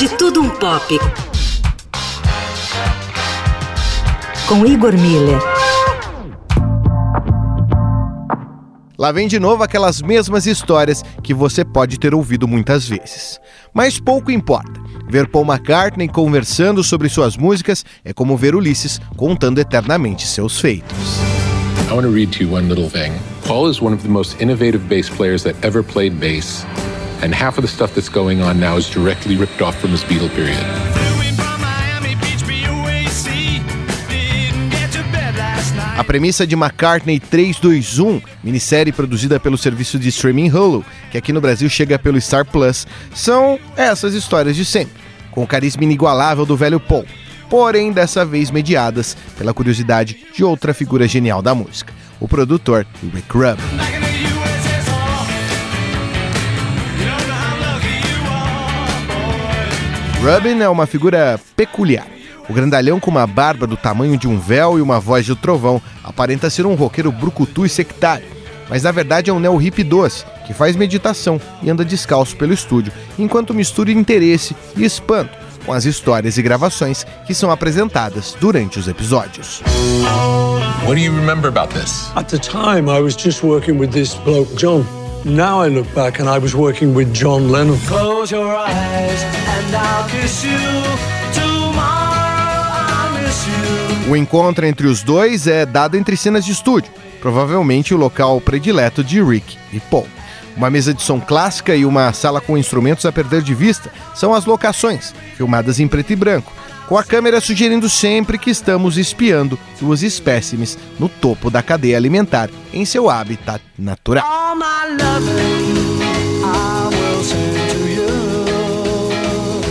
De Tudo Um Pop. Com Igor Miller. Lá vem de novo aquelas mesmas histórias que você pode ter ouvido muitas vezes. Mas pouco importa. Ver Paul McCartney conversando sobre suas músicas é como ver Ulisses contando eternamente seus feitos. I want to read to you one little thing. Paul is one of the most innovative bass players that ever played bass, and half of the stuff that's going on now is directly ripped off from Beatle period. A premissa de McCartney 321, minissérie produzida pelo serviço de streaming Hulu, que aqui no Brasil chega pelo Star Plus, são essas histórias de sempre, com o carisma inigualável do velho Paul, porém dessa vez mediadas pela curiosidade de outra figura genial da música, o produtor Rick Rubin. Rubin é uma figura peculiar o grandalhão com uma barba do tamanho de um véu e uma voz de trovão aparenta ser um roqueiro brucutu e sectário, mas na verdade é um neo-hip doce, que faz meditação e anda descalço pelo estúdio, enquanto mistura interesse e espanto com as histórias e gravações que são apresentadas durante os episódios. What do you remember about this? At the time I was just working with this bloke John. Now I look back and I was working with John Lennon. Close your eyes o encontro entre os dois é dado entre cenas de estúdio, provavelmente o local predileto de Rick e Paul. Uma mesa de som clássica e uma sala com instrumentos a perder de vista são as locações, filmadas em preto e branco, com a câmera sugerindo sempre que estamos espiando duas espécimes no topo da cadeia alimentar em seu habitat natural.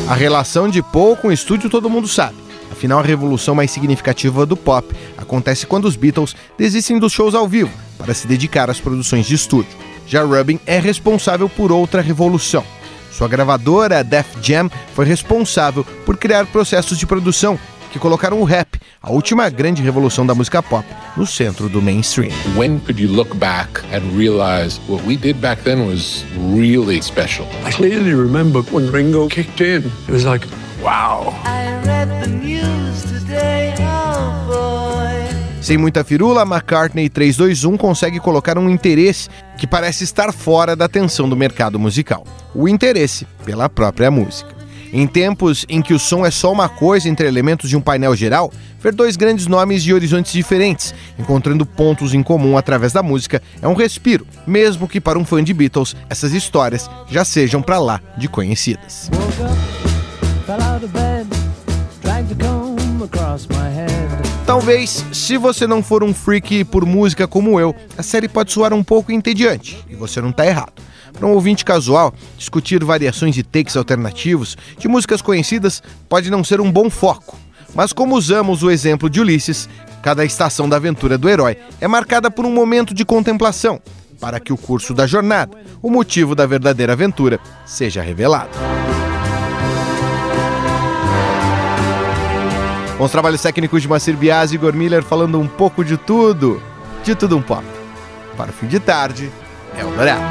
A relação de Paul com o estúdio todo mundo sabe. Afinal, a revolução mais significativa do pop acontece quando os Beatles desistem dos shows ao vivo para se dedicar às produções de estúdio. Já Rubin é responsável por outra revolução. Sua gravadora, Def Jam, foi responsável por criar processos de produção que colocaram o rap, a última grande revolução da música pop, no centro do mainstream. When could you look back and realize what we did back then was really special? I clearly remember when Ringo kicked in. It was like, wow. Sem muita firula, McCartney 321 consegue colocar um interesse que parece estar fora da atenção do mercado musical: o interesse pela própria música. Em tempos em que o som é só uma coisa entre elementos de um painel geral, ver dois grandes nomes de horizontes diferentes, encontrando pontos em comum através da música, é um respiro, mesmo que para um fã de Beatles essas histórias já sejam para lá de conhecidas. Talvez, se você não for um freak por música como eu, a série pode soar um pouco entediante, e você não está errado. Para um ouvinte casual, discutir variações e takes alternativos de músicas conhecidas pode não ser um bom foco. Mas como usamos o exemplo de Ulisses, cada estação da aventura do herói é marcada por um momento de contemplação, para que o curso da jornada, o motivo da verdadeira aventura, seja revelado. Com os trabalhos técnicos de Macir Biasi e Igor Miller falando um pouco de tudo, de tudo um pouco. Para o fim de tarde, é o Dourado.